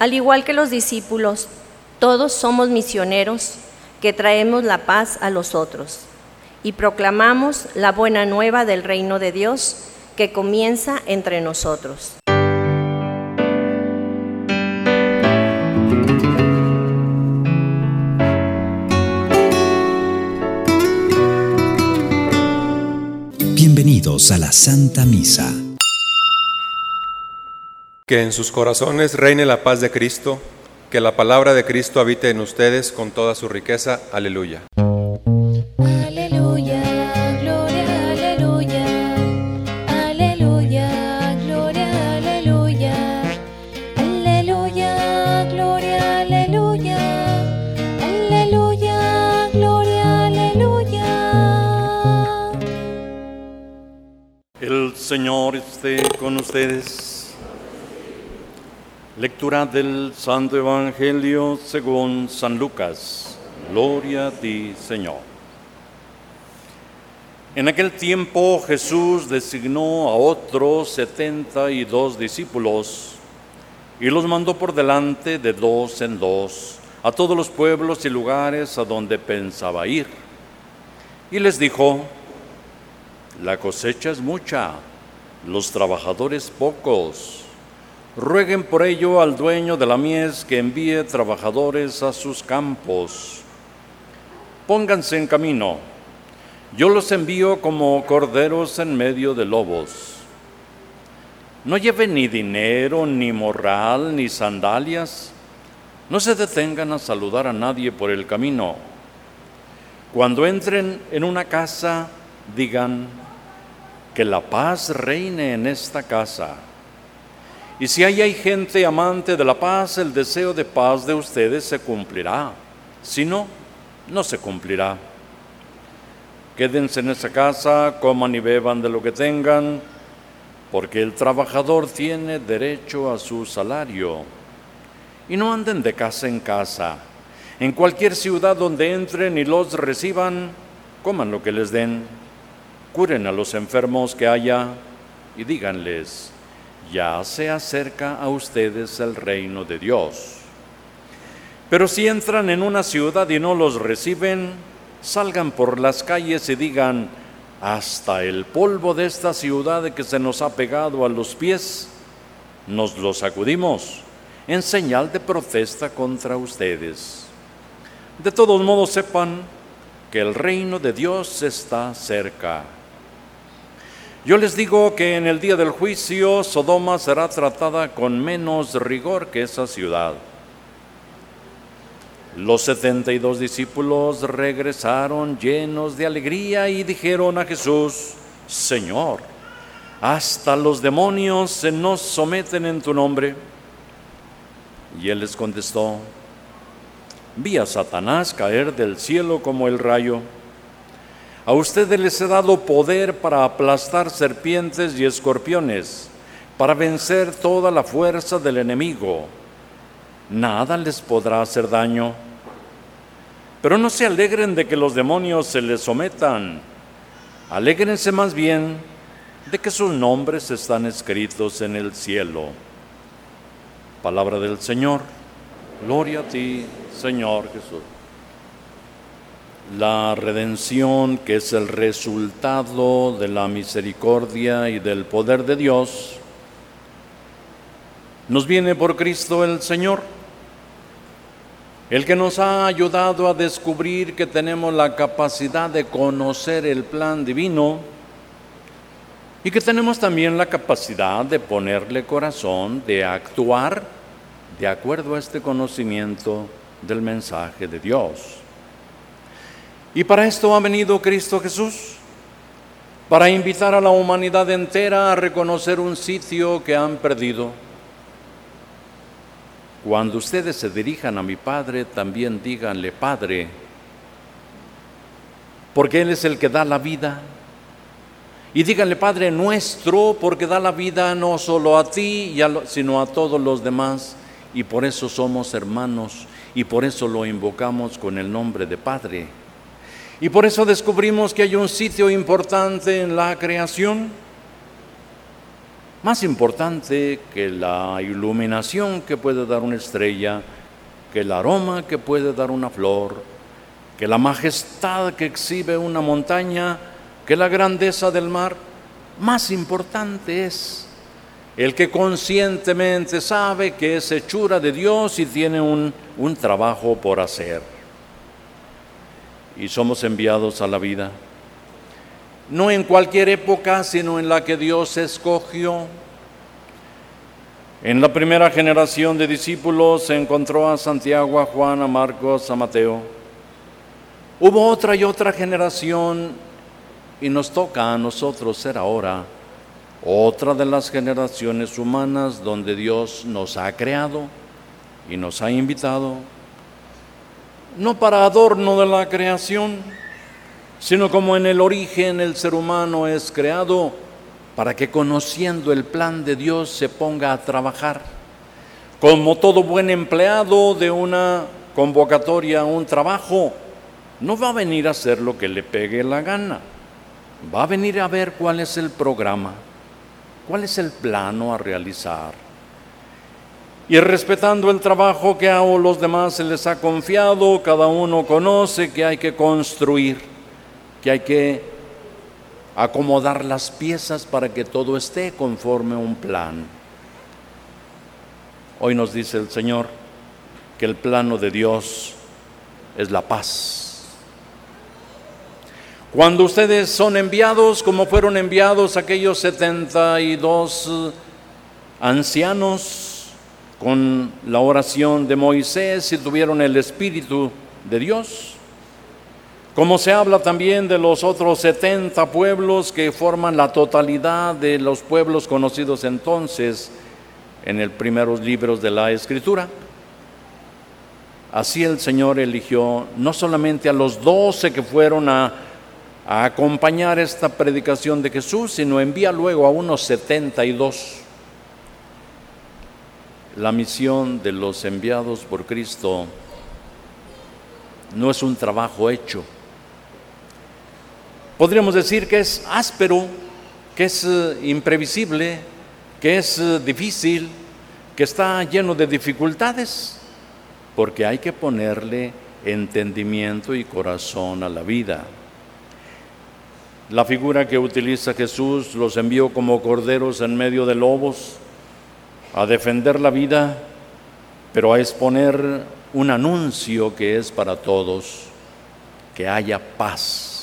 Al igual que los discípulos, todos somos misioneros que traemos la paz a los otros y proclamamos la buena nueva del reino de Dios que comienza entre nosotros. Bienvenidos a la Santa Misa. Que en sus corazones reine la paz de Cristo, que la palabra de Cristo habite en ustedes con toda su riqueza. Aleluya. Aleluya, gloria, aleluya. Aleluya, gloria, aleluya. Aleluya, gloria, aleluya. Aleluya, gloria, aleluya. El Señor esté con ustedes. Lectura del Santo Evangelio según San Lucas. Gloria a ti, Señor. En aquel tiempo Jesús designó a otros setenta y dos discípulos y los mandó por delante de dos en dos a todos los pueblos y lugares a donde pensaba ir. Y les dijo, la cosecha es mucha, los trabajadores pocos. Rueguen por ello al dueño de la mies que envíe trabajadores a sus campos. Pónganse en camino. Yo los envío como corderos en medio de lobos. No lleven ni dinero, ni morral, ni sandalias. No se detengan a saludar a nadie por el camino. Cuando entren en una casa, digan, que la paz reine en esta casa. Y si ahí hay gente amante de la paz, el deseo de paz de ustedes se cumplirá. Si no, no se cumplirá. Quédense en esa casa, coman y beban de lo que tengan, porque el trabajador tiene derecho a su salario. Y no anden de casa en casa. En cualquier ciudad donde entren y los reciban, coman lo que les den, curen a los enfermos que haya y díganles, ya se acerca a ustedes el reino de Dios. Pero si entran en una ciudad y no los reciben, salgan por las calles y digan, hasta el polvo de esta ciudad que se nos ha pegado a los pies, nos lo sacudimos en señal de protesta contra ustedes. De todos modos sepan que el reino de Dios está cerca. Yo les digo que en el día del juicio Sodoma será tratada con menos rigor que esa ciudad. Los setenta y dos discípulos regresaron llenos de alegría y dijeron a Jesús, Señor, hasta los demonios se nos someten en tu nombre. Y él les contestó, vi a Satanás caer del cielo como el rayo. A ustedes les he dado poder para aplastar serpientes y escorpiones, para vencer toda la fuerza del enemigo. Nada les podrá hacer daño. Pero no se alegren de que los demonios se les sometan. Alégrense más bien de que sus nombres están escritos en el cielo. Palabra del Señor. Gloria a ti, Señor Jesús. La redención, que es el resultado de la misericordia y del poder de Dios, nos viene por Cristo el Señor, el que nos ha ayudado a descubrir que tenemos la capacidad de conocer el plan divino y que tenemos también la capacidad de ponerle corazón, de actuar de acuerdo a este conocimiento del mensaje de Dios. Y para esto ha venido Cristo Jesús, para invitar a la humanidad entera a reconocer un sitio que han perdido. Cuando ustedes se dirijan a mi Padre, también díganle, Padre, porque Él es el que da la vida. Y díganle, Padre nuestro, porque da la vida no solo a ti, sino a todos los demás. Y por eso somos hermanos y por eso lo invocamos con el nombre de Padre. Y por eso descubrimos que hay un sitio importante en la creación. más importante que la iluminación que puede dar una estrella, que el aroma que puede dar una flor, que la majestad que exhibe una montaña, que la grandeza del mar, más importante es el que conscientemente sabe que es hechura de Dios y tiene un, un trabajo por hacer. Y somos enviados a la vida no en cualquier época, sino en la que Dios escogió. En la primera generación de discípulos se encontró a Santiago, a Juan, a Marcos, a Mateo. Hubo otra y otra generación y nos toca a nosotros ser ahora otra de las generaciones humanas donde Dios nos ha creado y nos ha invitado, no para adorno de la creación, sino como en el origen el ser humano es creado para que conociendo el plan de Dios se ponga a trabajar. Como todo buen empleado de una convocatoria, un trabajo, no va a venir a hacer lo que le pegue la gana, va a venir a ver cuál es el programa, cuál es el plano a realizar. Y respetando el trabajo que a los demás se les ha confiado, cada uno conoce que hay que construir que hay que acomodar las piezas para que todo esté conforme a un plan. Hoy nos dice el Señor que el plano de Dios es la paz. Cuando ustedes son enviados, como fueron enviados aquellos 72 ancianos con la oración de Moisés y tuvieron el Espíritu de Dios, como se habla también de los otros 70 pueblos que forman la totalidad de los pueblos conocidos entonces en los primeros libros de la Escritura. Así el Señor eligió no solamente a los doce que fueron a, a, acompañar esta predicación de Jesús, sino envía luego a unos 72. La misión de los enviados por Cristo no es un trabajo hecho Podríamos decir que es áspero, que es eh, imprevisible, que es eh, difícil, que está lleno de dificultades, porque hay que ponerle entendimiento y corazón a la vida. La figura que utiliza Jesús los envió como corderos en medio de lobos a defender la vida, pero a exponer un anuncio que es para todos, que haya paz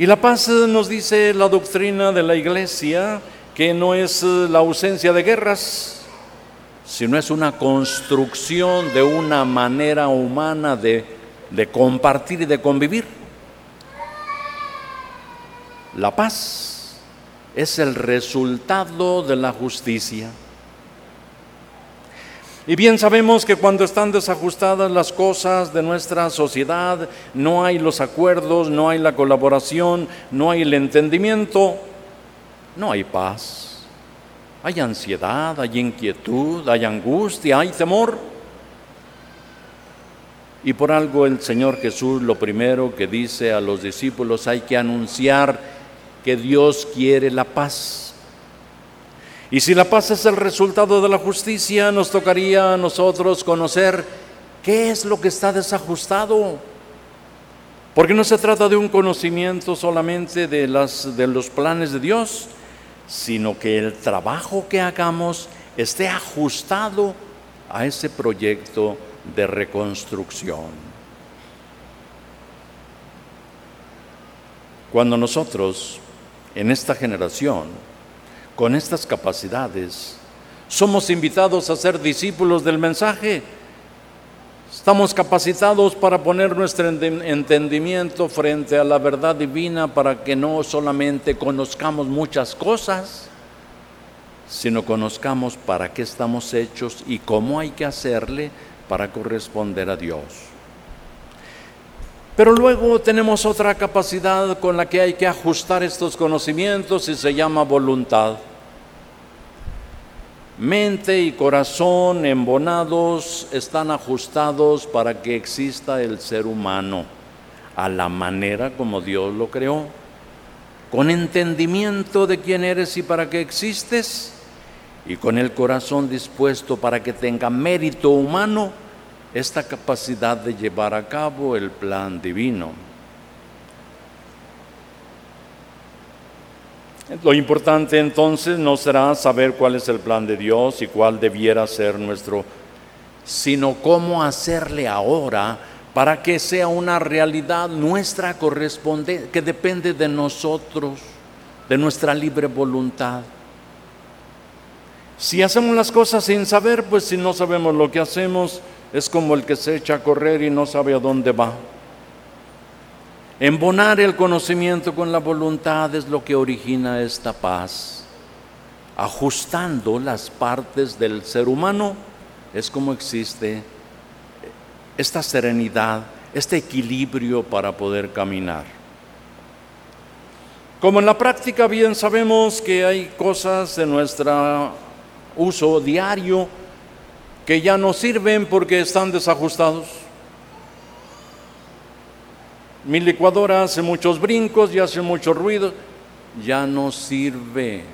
y la paz eh, nos dice la doctrina de la iglesia que no es eh, la ausencia de guerras, sino es una construcción de una manera humana de, de compartir y de convivir. La paz es el resultado de la justicia. Y bien sabemos que cuando están desajustadas las cosas de nuestra sociedad, no hay los acuerdos, no hay la colaboración, no hay el entendimiento, no hay paz. Hay ansiedad, hay inquietud, hay angustia, hay temor. Y por algo el Señor Jesús lo primero que dice a los discípulos, hay que anunciar que Dios quiere la paz. Y si la paz es el resultado de la justicia, nos tocaría a nosotros conocer qué es lo que está desajustado. Porque no se trata de un conocimiento solamente de, de los planes de Dios, sino que el trabajo que hagamos esté ajustado a ese proyecto de reconstrucción. Cuando nosotros, en esta generación, con estas capacidades, somos invitados a ser discípulos del mensaje. Estamos capacitados para poner nuestro entendimiento frente a la verdad divina para que no solamente conozcamos muchas cosas, sino conozcamos para qué estamos hechos y cómo hay que hacerle para corresponder a Dios. Pero luego tenemos otra capacidad con la que hay que ajustar estos conocimientos y se llama voluntad mente y corazón embonados están ajustados para que exista el ser humano a la manera como Dios lo creó. con entendimiento de quién eres y para qué existes, y con el corazón dispuesto para que tenga mérito humano esta capacidad de llevar a cabo el plan divino. Lo importante entonces no será saber cuál es el plan de Dios y cuál debiera ser nuestro, sino cómo hacerle ahora para que sea una realidad nuestra corresponde, que depende de nosotros, de nuestra libre voluntad. Si hacemos las cosas sin saber, pues si no sabemos lo que hacemos, es como el que se echa a correr y no sabe a dónde va. Embonar el conocimiento con la voluntad es lo que origina esta paz. Ajustando las partes del ser humano es como existe esta serenidad, este equilibrio para poder caminar. Como en la práctica bien sabemos que hay cosas de nuestro uso diario que ya no sirven porque están desajustados. Mi licuadora hace muchos brincos y hace mucho ruido, ya no sirve.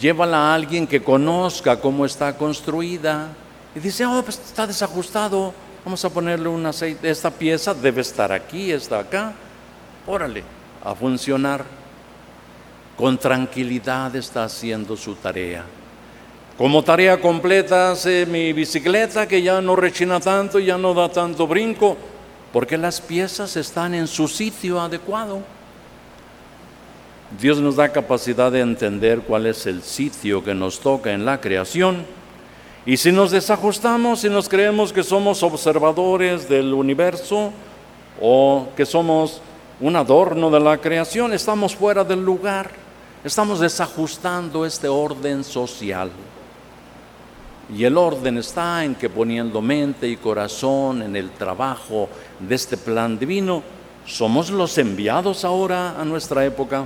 Llévala a alguien que conozca cómo está construida y dice, oh, pues está desajustado, vamos a ponerle un aceite, esta pieza debe estar aquí, está acá, órale, a funcionar. Con tranquilidad está haciendo su tarea. Como tarea completa hace mi bicicleta que ya no rechina tanto, ya no da tanto brinco, porque las piezas están en su sitio adecuado. Dios nos da capacidad de entender cuál es el sitio que nos toca en la creación. Y si nos desajustamos y nos creemos que somos observadores del universo o que somos un adorno de la creación, estamos fuera del lugar, estamos desajustando este orden social. Y el orden está en que poniendo mente y corazón en el trabajo de este plan divino, somos los enviados ahora a nuestra época.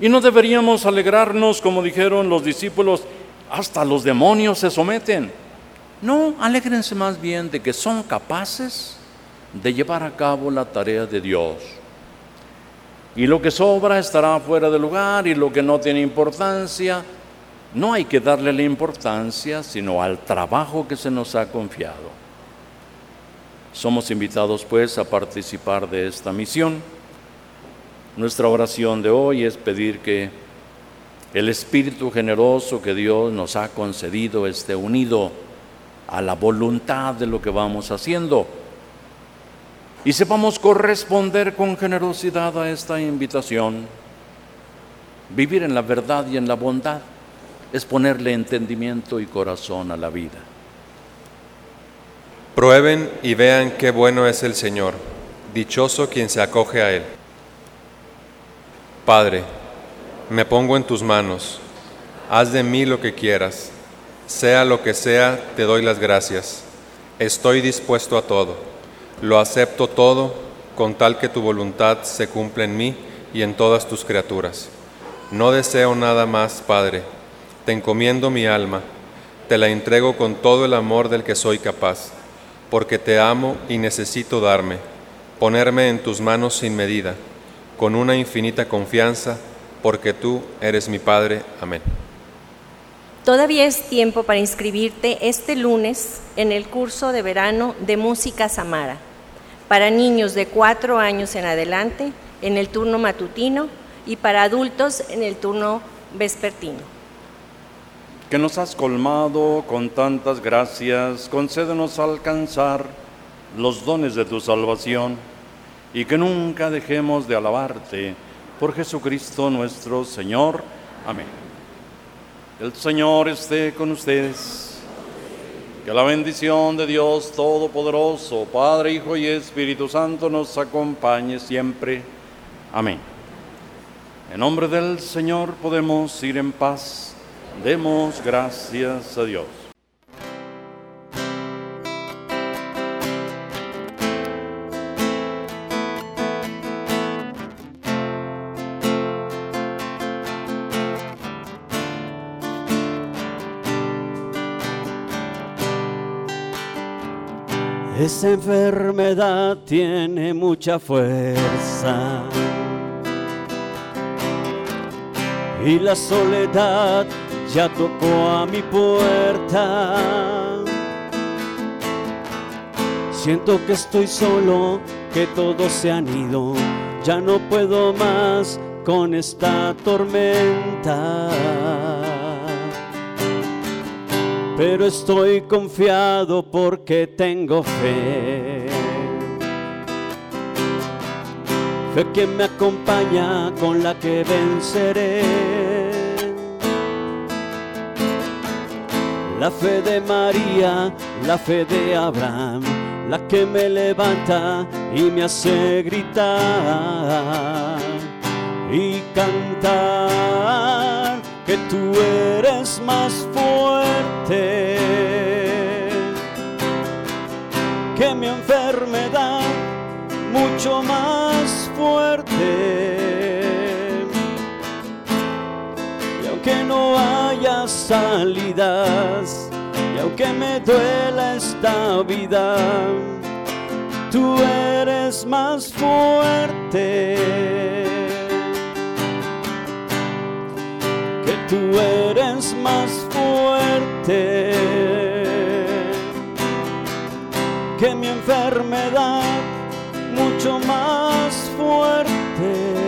Y no deberíamos alegrarnos, como dijeron los discípulos, hasta los demonios se someten. No, alégrense más bien de que son capaces de llevar a cabo la tarea de Dios. Y lo que sobra estará fuera de lugar y lo que no tiene importancia no hay que darle la importancia, sino al trabajo que se nos ha confiado. Somos invitados pues a participar de esta misión. Nuestra oración de hoy es pedir que el espíritu generoso que Dios nos ha concedido esté unido a la voluntad de lo que vamos haciendo y sepamos corresponder con generosidad a esta invitación, vivir en la verdad y en la bondad es ponerle entendimiento y corazón a la vida. Prueben y vean qué bueno es el Señor, dichoso quien se acoge a Él. Padre, me pongo en tus manos, haz de mí lo que quieras, sea lo que sea, te doy las gracias. Estoy dispuesto a todo, lo acepto todo con tal que tu voluntad se cumpla en mí y en todas tus criaturas. No deseo nada más, Padre te encomiendo mi alma, te la entrego con todo el amor del que soy capaz, porque te amo y necesito darme, ponerme en tus manos sin medida, con una infinita confianza, porque tú eres mi Padre. Amén. Todavía es tiempo para inscribirte este lunes en el curso de verano de música Samara para niños de cuatro años en adelante en el turno matutino y para adultos en el turno vespertino que nos has colmado con tantas gracias, concédenos alcanzar los dones de tu salvación y que nunca dejemos de alabarte por Jesucristo nuestro Señor. Amén. El Señor esté con ustedes. Que la bendición de Dios Todopoderoso, Padre, Hijo y Espíritu Santo nos acompañe siempre. Amén. En nombre del Señor podemos ir en paz. Demos gracias a Dios. Esa enfermedad tiene mucha fuerza y la soledad ya tocó a mi puerta. Siento que estoy solo, que todos se han ido, ya no puedo más con esta tormenta. Pero estoy confiado porque tengo fe. Fe que me acompaña con la que venceré. La fe de María, la fe de Abraham, la que me levanta y me hace gritar y cantar que tú eres más fuerte que mi enfermedad, mucho más fuerte. Aunque no haya salidas, y aunque me duela esta vida, tú eres más fuerte. Que tú eres más fuerte que mi enfermedad, mucho más fuerte.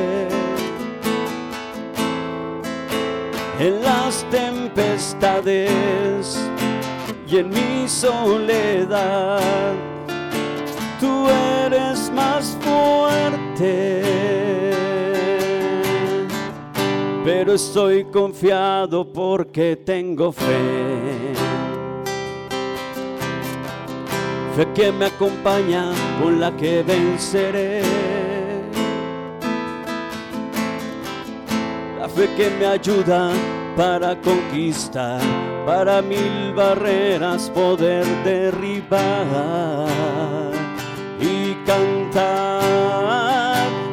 En las tempestades y en mi soledad, tú eres más fuerte. Pero estoy confiado porque tengo fe. Fe que me acompaña con la que venceré. Fe que me ayuda para conquistar, para mil barreras poder derribar y cantar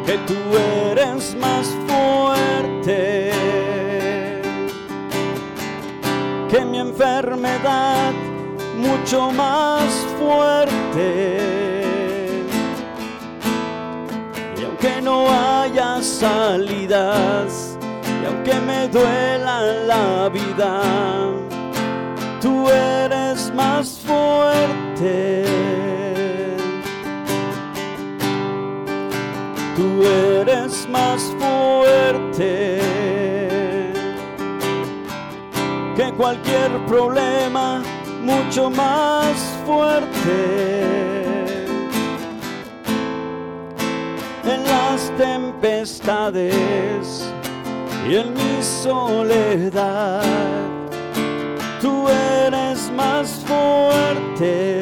que tú eres más fuerte que mi enfermedad, mucho más fuerte. Y aunque no haya salidas, y aunque me duela la vida, tú eres más fuerte. Tú eres más fuerte que cualquier problema, mucho más fuerte. En las tempestades y en mi soledad, tú eres más fuerte.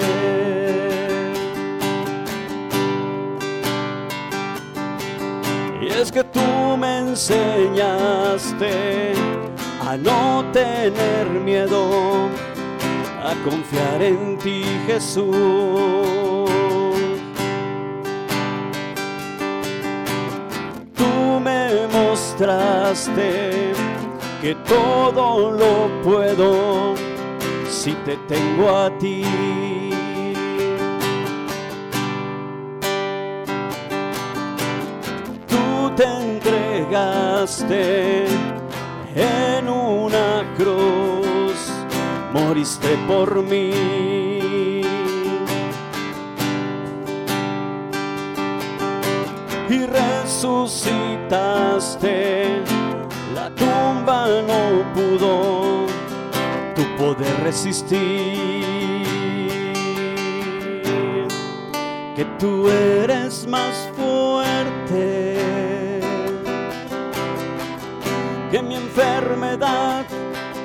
Y es que tú me enseñaste a no tener miedo, a confiar en ti Jesús. Me mostraste que todo lo puedo si te tengo a ti. Tú te entregaste en una cruz, moriste por mí. Y la tumba no pudo tu poder resistir. Que tú eres más fuerte que mi enfermedad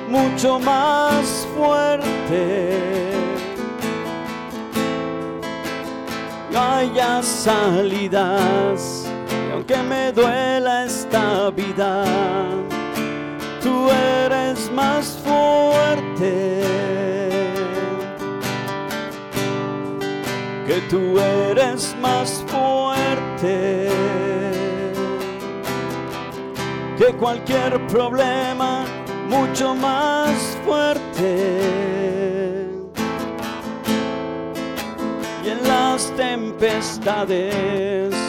mucho más fuerte. No haya salidas, aunque me duela esta vida, tú eres más fuerte. Que tú eres más fuerte que cualquier problema mucho más fuerte. Y en las tempestades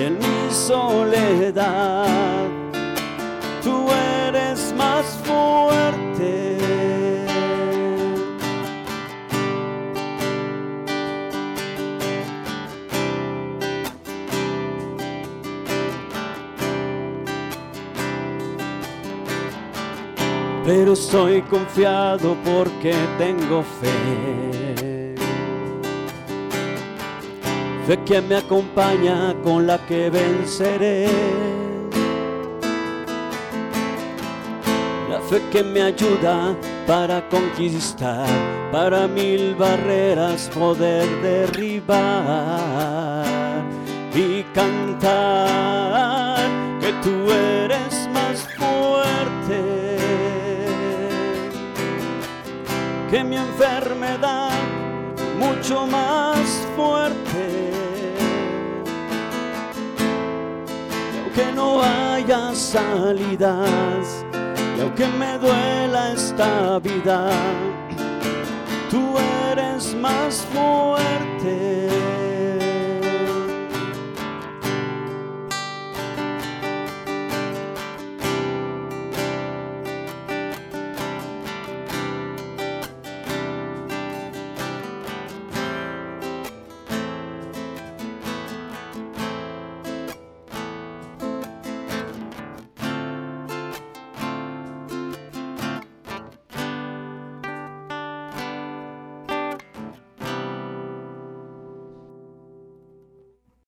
en mi soledad tú eres más fuerte. Pero estoy confiado porque tengo fe Fe que me acompaña con la que venceré. La fe que me ayuda para conquistar, para mil barreras poder derribar y cantar que tú eres más fuerte que mi enfermedad, mucho más fuerte. aunque no haya salidas, y aunque me duela esta vida, tú eres más fuerte.